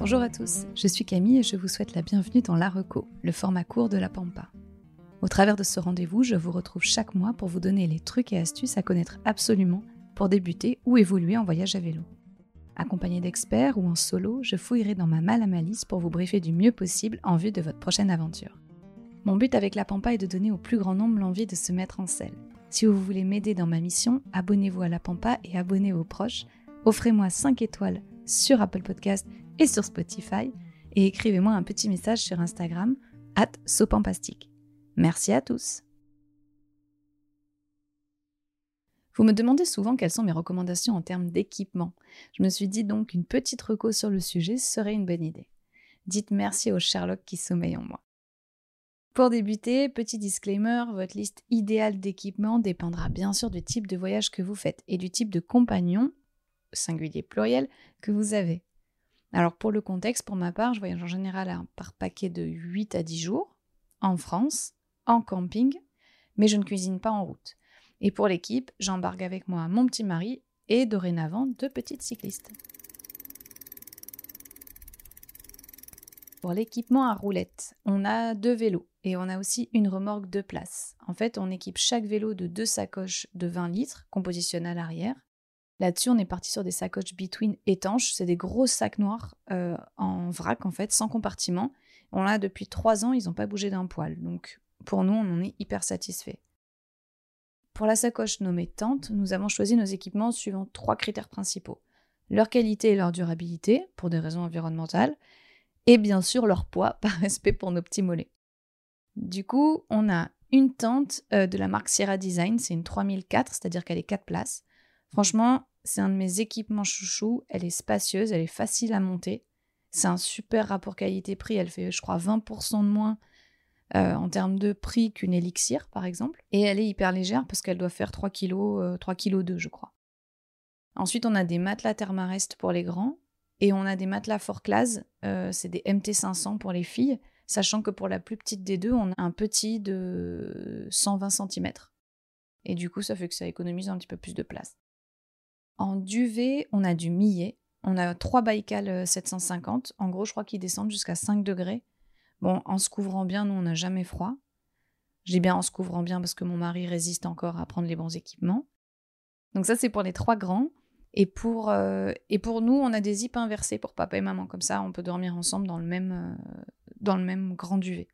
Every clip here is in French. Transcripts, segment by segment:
Bonjour à tous, je suis Camille et je vous souhaite la bienvenue dans La Reco, le format court de la Pampa. Au travers de ce rendez-vous, je vous retrouve chaque mois pour vous donner les trucs et astuces à connaître absolument pour débuter ou évoluer en voyage à vélo. Accompagné d'experts ou en solo, je fouillerai dans ma malle à malice pour vous briefer du mieux possible en vue de votre prochaine aventure. Mon but avec la Pampa est de donner au plus grand nombre l'envie de se mettre en selle. Si vous voulez m'aider dans ma mission, abonnez-vous à la Pampa et abonnez vos proches. Offrez-moi 5 étoiles sur Apple Podcast et sur Spotify et écrivez-moi un petit message sur Instagram at sopampastique. Merci à tous. Vous me demandez souvent quelles sont mes recommandations en termes d'équipement. Je me suis dit donc qu'une petite reco sur le sujet serait une bonne idée. Dites merci au Sherlock qui sommeille en moi. Pour débuter, petit disclaimer, votre liste idéale d'équipement dépendra bien sûr du type de voyage que vous faites et du type de compagnon, singulier pluriel, que vous avez. Alors pour le contexte, pour ma part, je voyage en général par paquet de 8 à 10 jours, en France, en camping, mais je ne cuisine pas en route. Et pour l'équipe, j'embarque avec moi mon petit mari et dorénavant deux petites cyclistes. Pour l'équipement à roulettes, on a deux vélos et on a aussi une remorque de place. En fait, on équipe chaque vélo de deux sacoches de 20 litres qu'on positionne à l'arrière Là-dessus, on est parti sur des sacoches between étanches. C'est des gros sacs noirs euh, en vrac, en fait, sans compartiment. On l'a depuis trois ans, ils n'ont pas bougé d'un poil. Donc, pour nous, on en est hyper satisfait. Pour la sacoche nommée tente, nous avons choisi nos équipements suivant trois critères principaux. Leur qualité et leur durabilité, pour des raisons environnementales, et bien sûr leur poids, par respect pour nos petits mollets. Du coup, on a une tente euh, de la marque Sierra Design, c'est une 3004, c'est-à-dire qu'elle est 4 places. Franchement, c'est un de mes équipements chouchou. Elle est spacieuse, elle est facile à monter. C'est un super rapport qualité-prix. Elle fait, je crois, 20% de moins euh, en termes de prix qu'une élixir, par exemple. Et elle est hyper légère parce qu'elle doit faire 3 kg, 3 kg 2, je crois. Ensuite, on a des matelas Thermarest pour les grands. Et on a des matelas Fort euh, c'est des MT500 pour les filles. Sachant que pour la plus petite des deux, on a un petit de 120 cm. Et du coup, ça fait que ça économise un petit peu plus de place. En duvet, on a du millet. On a trois Baïkal 750. En gros, je crois qu'ils descendent jusqu'à 5 degrés. Bon, en se couvrant bien, nous, on n'a jamais froid. J'ai bien en se couvrant bien parce que mon mari résiste encore à prendre les bons équipements. Donc ça, c'est pour les trois grands. Et pour, euh, et pour nous, on a des zips inversés pour papa et maman. Comme ça, on peut dormir ensemble dans le même, euh, dans le même grand duvet.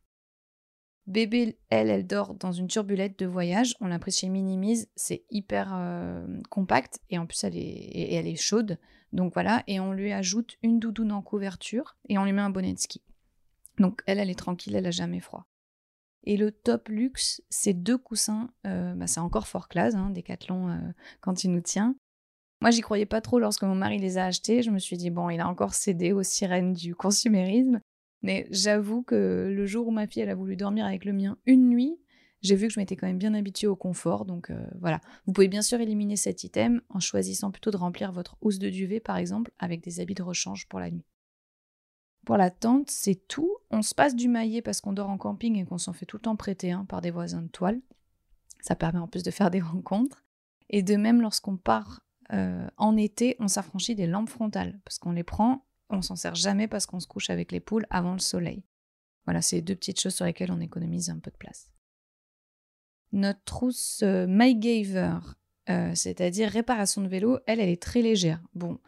Bébé, elle, elle dort dans une turbulette de voyage. On l'a pris chez Minimise. C'est hyper euh, compact et en plus, elle est, elle est chaude. Donc voilà. Et on lui ajoute une doudoune en couverture et on lui met un bonnet de ski. Donc elle, elle est tranquille, elle a jamais froid. Et le top luxe, c'est deux coussins. Euh, bah, c'est encore fort classe, hein, euh, quand il nous tient. Moi, j'y croyais pas trop lorsque mon mari les a achetés. Je me suis dit, bon, il a encore cédé aux sirènes du consumérisme. Mais j'avoue que le jour où ma fille a voulu dormir avec le mien une nuit, j'ai vu que je m'étais quand même bien habituée au confort. Donc euh, voilà. Vous pouvez bien sûr éliminer cet item en choisissant plutôt de remplir votre housse de duvet par exemple avec des habits de rechange pour la nuit. Pour la tente, c'est tout. On se passe du maillet parce qu'on dort en camping et qu'on s'en fait tout le temps prêter un par des voisins de toile. Ça permet en plus de faire des rencontres. Et de même, lorsqu'on part euh, en été, on s'affranchit des lampes frontales parce qu'on les prend on s'en sert jamais parce qu'on se couche avec les poules avant le soleil. Voilà, c'est deux petites choses sur lesquelles on économise un peu de place. Notre trousse euh, MyGaver, euh, c'est-à-dire réparation de vélo, elle, elle est très légère. Bon,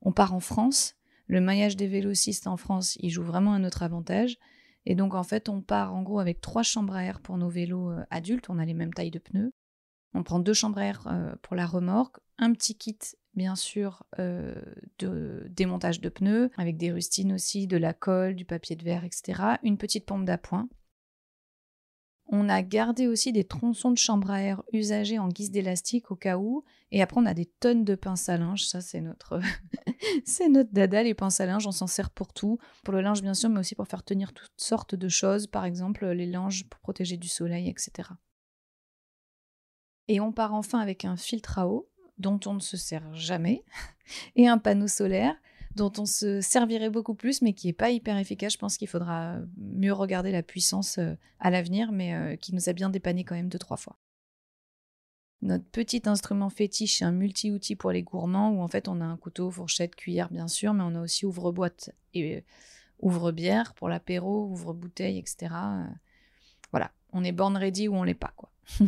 on part en France. Le maillage des vélocistes en France, il joue vraiment à notre avantage. Et donc, en fait, on part en gros avec trois chambres à air pour nos vélos euh, adultes. On a les mêmes tailles de pneus. On prend deux chambres à air pour la remorque, un petit kit bien sûr euh, de démontage de pneus, avec des rustines aussi, de la colle, du papier de verre, etc. Une petite pompe d'appoint. On a gardé aussi des tronçons de chambre à air usagés en guise d'élastique au cas où. Et après, on a des tonnes de pinces à linge. Ça, c'est notre, c'est notre dada, les pinces à linge. On s'en sert pour tout. Pour le linge, bien sûr, mais aussi pour faire tenir toutes sortes de choses. Par exemple, les linges pour protéger du soleil, etc. Et on part enfin avec un filtre à eau dont on ne se sert jamais, et un panneau solaire dont on se servirait beaucoup plus, mais qui n'est pas hyper efficace. Je pense qu'il faudra mieux regarder la puissance euh, à l'avenir, mais euh, qui nous a bien dépanné quand même deux, trois fois. notre petit instrument fétiche, un multi-outil pour les gourmands où en fait on a un couteau, fourchette, cuillère bien sûr, mais on a aussi ouvre-boîte et euh, ouvre-bière pour l'apéro, ouvre-bouteille, etc. Voilà, on est born ready ou on l'est pas quoi.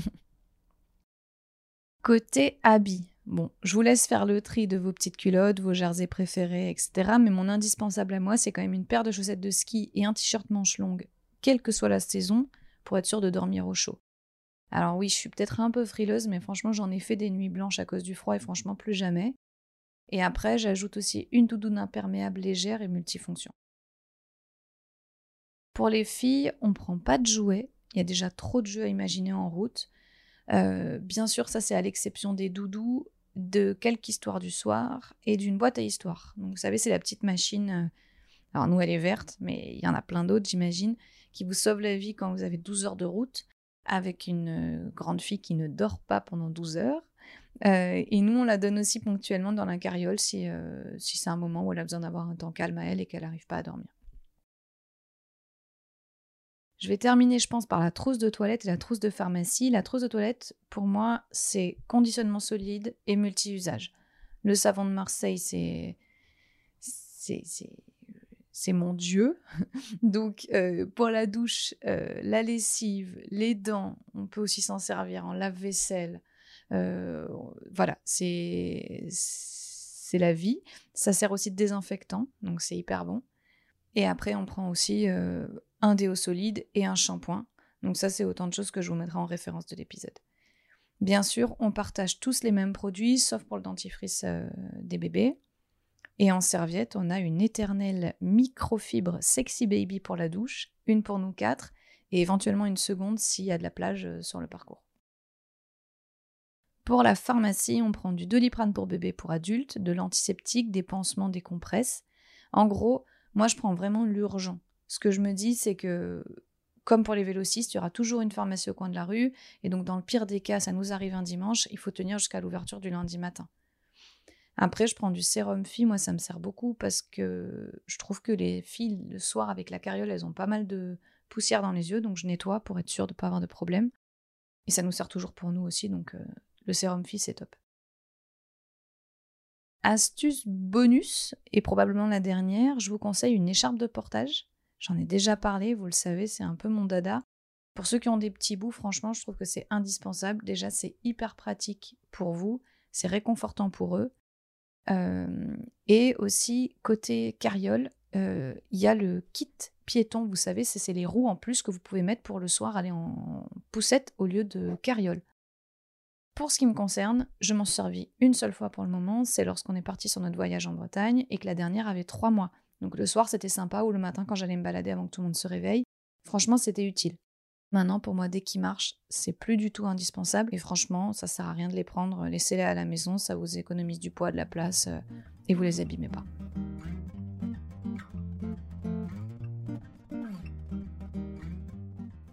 Côté habits, bon, je vous laisse faire le tri de vos petites culottes, vos jerseys préférés, etc. Mais mon indispensable à moi, c'est quand même une paire de chaussettes de ski et un t-shirt manche longue, quelle que soit la saison, pour être sûr de dormir au chaud. Alors oui, je suis peut-être un peu frileuse, mais franchement, j'en ai fait des nuits blanches à cause du froid et franchement plus jamais. Et après, j'ajoute aussi une doudoune imperméable légère et multifonction. Pour les filles, on prend pas de jouets. Il y a déjà trop de jeux à imaginer en route. Euh, bien sûr, ça c'est à l'exception des doudous, de quelques histoires du soir et d'une boîte à histoires. Donc vous savez, c'est la petite machine. Euh, alors nous, elle est verte, mais il y en a plein d'autres, j'imagine, qui vous sauve la vie quand vous avez 12 heures de route avec une euh, grande fille qui ne dort pas pendant 12 heures. Et nous, on la donne aussi ponctuellement dans la carriole si, si c'est un moment où elle a besoin d'avoir un temps calme à elle et qu'elle n'arrive pas à dormir. Je vais terminer, je pense, par la trousse de toilette et la trousse de pharmacie. La trousse de toilette, pour moi, c'est conditionnement solide et multi-usage. Le savon de Marseille, c'est c'est mon Dieu. Donc, euh, pour la douche, euh, la lessive, les dents, on peut aussi s'en servir en lave-vaisselle. Euh, voilà, c'est la vie. Ça sert aussi de désinfectant, donc c'est hyper bon. Et après, on prend aussi un déo solide et un shampoing. Donc ça, c'est autant de choses que je vous mettrai en référence de l'épisode. Bien sûr, on partage tous les mêmes produits, sauf pour le dentifrice des bébés. Et en serviette, on a une éternelle microfibre Sexy Baby pour la douche, une pour nous quatre, et éventuellement une seconde s'il y a de la plage euh, sur le parcours. Pour la pharmacie, on prend du doliprane pour bébé pour adultes, de l'antiseptique, des pansements, des compresses. En gros, moi je prends vraiment l'urgent. Ce que je me dis, c'est que, comme pour les vélocistes, il y aura toujours une pharmacie au coin de la rue, et donc dans le pire des cas, ça nous arrive un dimanche, il faut tenir jusqu'à l'ouverture du lundi matin. Après, je prends du sérum fille, moi ça me sert beaucoup parce que je trouve que les filles le soir avec la carriole, elles ont pas mal de poussière dans les yeux, donc je nettoie pour être sûre de ne pas avoir de problème. Et ça nous sert toujours pour nous aussi, donc euh, le sérum fille c'est top. Astuce bonus, et probablement la dernière, je vous conseille une écharpe de portage. J'en ai déjà parlé, vous le savez, c'est un peu mon dada. Pour ceux qui ont des petits bouts, franchement, je trouve que c'est indispensable. Déjà, c'est hyper pratique pour vous, c'est réconfortant pour eux. Euh, et aussi, côté carriole, euh, il y a le kit piéton, vous savez, c'est les roues en plus que vous pouvez mettre pour le soir aller en poussette au lieu de carriole. Pour ce qui me concerne, je m'en suis servi une seule fois pour le moment, c'est lorsqu'on est parti sur notre voyage en Bretagne et que la dernière avait trois mois. Donc le soir c'était sympa ou le matin quand j'allais me balader avant que tout le monde se réveille. Franchement c'était utile. Maintenant, pour moi, dès qu'ils marchent, c'est plus du tout indispensable. Et franchement, ça sert à rien de les prendre. Laissez-les à la maison, ça vous économise du poids, de la place, euh, et vous les abîmez pas.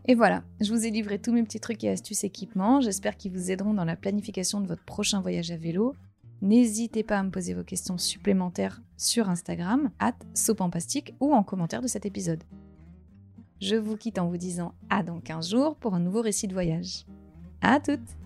Et voilà, je vous ai livré tous mes petits trucs et astuces équipements. J'espère qu'ils vous aideront dans la planification de votre prochain voyage à vélo. N'hésitez pas à me poser vos questions supplémentaires sur Instagram, at sopampastique ou en commentaire de cet épisode. Je vous quitte en vous disant à dans 15 jours pour un nouveau récit de voyage. À toutes